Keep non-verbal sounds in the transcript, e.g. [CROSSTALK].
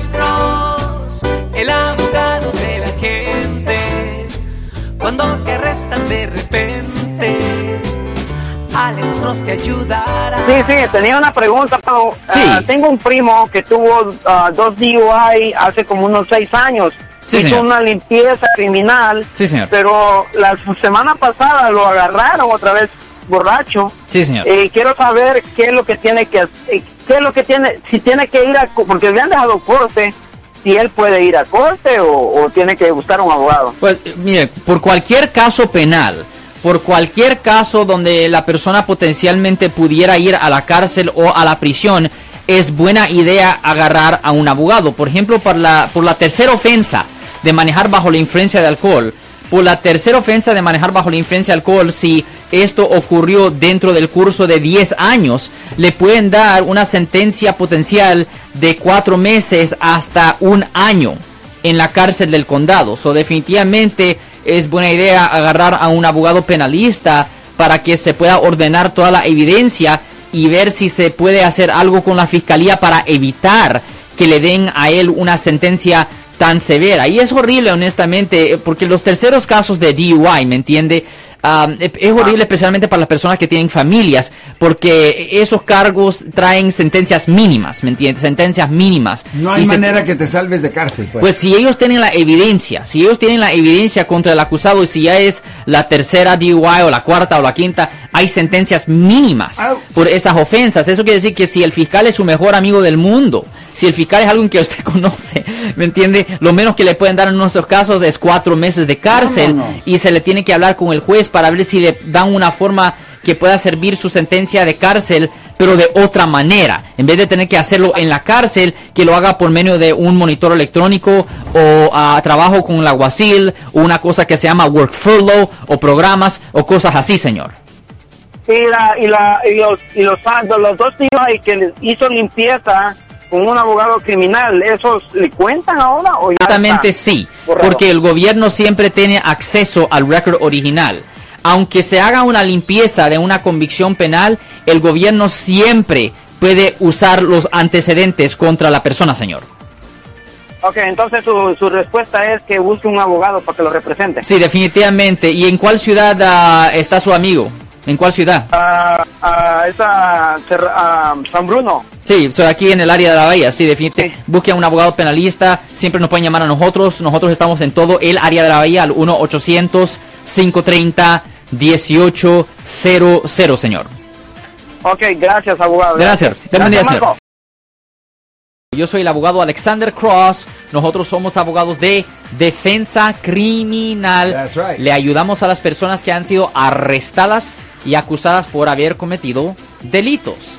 Alex Cross, el abogado de la gente. Cuando te arrestan de repente, Alex Cross te ayudará. Sí, sí, tenía una pregunta. pero, Sí. ah, tengo un primo que tuvo ah, dos DUI hace como unos seis años. Sí, Hizo señor. una limpieza criminal. Sí, señor. Pero la semana pasada lo agarraron otra vez borracho. Sí, señor. Eh, quiero saber qué es lo que tiene que hacer, qué es lo que tiene, si tiene que ir a, porque le han dejado corte, si él puede ir a corte o, o tiene que buscar un abogado. Pues eh, mire, por cualquier caso penal, por cualquier caso donde la persona potencialmente pudiera ir a la cárcel o a la prisión, es buena idea agarrar a un abogado. Por ejemplo, por la, por la tercera ofensa de manejar bajo la influencia de alcohol. Por la tercera ofensa de manejar bajo la influencia de alcohol, si esto ocurrió dentro del curso de 10 años, le pueden dar una sentencia potencial de 4 meses hasta un año en la cárcel del condado. So, definitivamente es buena idea agarrar a un abogado penalista para que se pueda ordenar toda la evidencia y ver si se puede hacer algo con la fiscalía para evitar que le den a él una sentencia tan severa. Y es horrible, honestamente, porque los terceros casos de DUI, ¿me entiende? Ah, es horrible especialmente para las personas que tienen familias, porque esos cargos traen sentencias mínimas, ¿me entiendes? Sentencias mínimas. No hay Y se- manera que te salves de cárcel. Pues. pues si ellos tienen la evidencia, si ellos tienen la evidencia contra el acusado y si ya es la tercera DUI o la cuarta o la quinta, hay sentencias mínimas Au. por esas ofensas. Eso quiere decir que si el fiscal es su mejor amigo del mundo, si el fiscal es alguien que usted [LAUGHS] conoce, ¿me entiende? Lo menos que le pueden dar en nuestros casos es cuatro meses de cárcel No, no, no. y se le tiene que hablar con el juez para ver si le dan una forma que pueda servir su sentencia de cárcel pero de otra manera. En vez de tener que hacerlo en la cárcel, que lo haga por medio de un monitor electrónico o a trabajo con el aguacil o una cosa que se llama work furlough o programas o cosas así, señor. Y, la, y, la, y los, y los, los dos DUI que les hizo limpieza con un abogado criminal, ¿esos le cuentan ahora o ya Exactamente sí, borrado? porque el gobierno siempre tiene acceso al récord original. Aunque se haga una limpieza de una convicción penal, el gobierno siempre puede usar los antecedentes contra la persona, señor. Ok, entonces su, su respuesta es que busque un abogado para que lo represente. Sí, definitivamente. ¿Y en cuál ciudad ah, está su amigo? ¿En cuál ciudad? Cerra- ah, San Bruno. Sí, soy aquí en el área de la bahía, sí, definitivamente. Busque a un abogado penalista, siempre nos pueden llamar a nosotros. Nosotros estamos en todo el área de la bahía al 1-800-530-1800, señor. Ok, gracias, abogado. Gracias. Gracias, señor. Marco. Yo soy el abogado Alexander Cross. Nosotros somos abogados de defensa criminal. That's right. Le ayudamos a las personas que han sido arrestadas y acusadas por haber cometido delitos.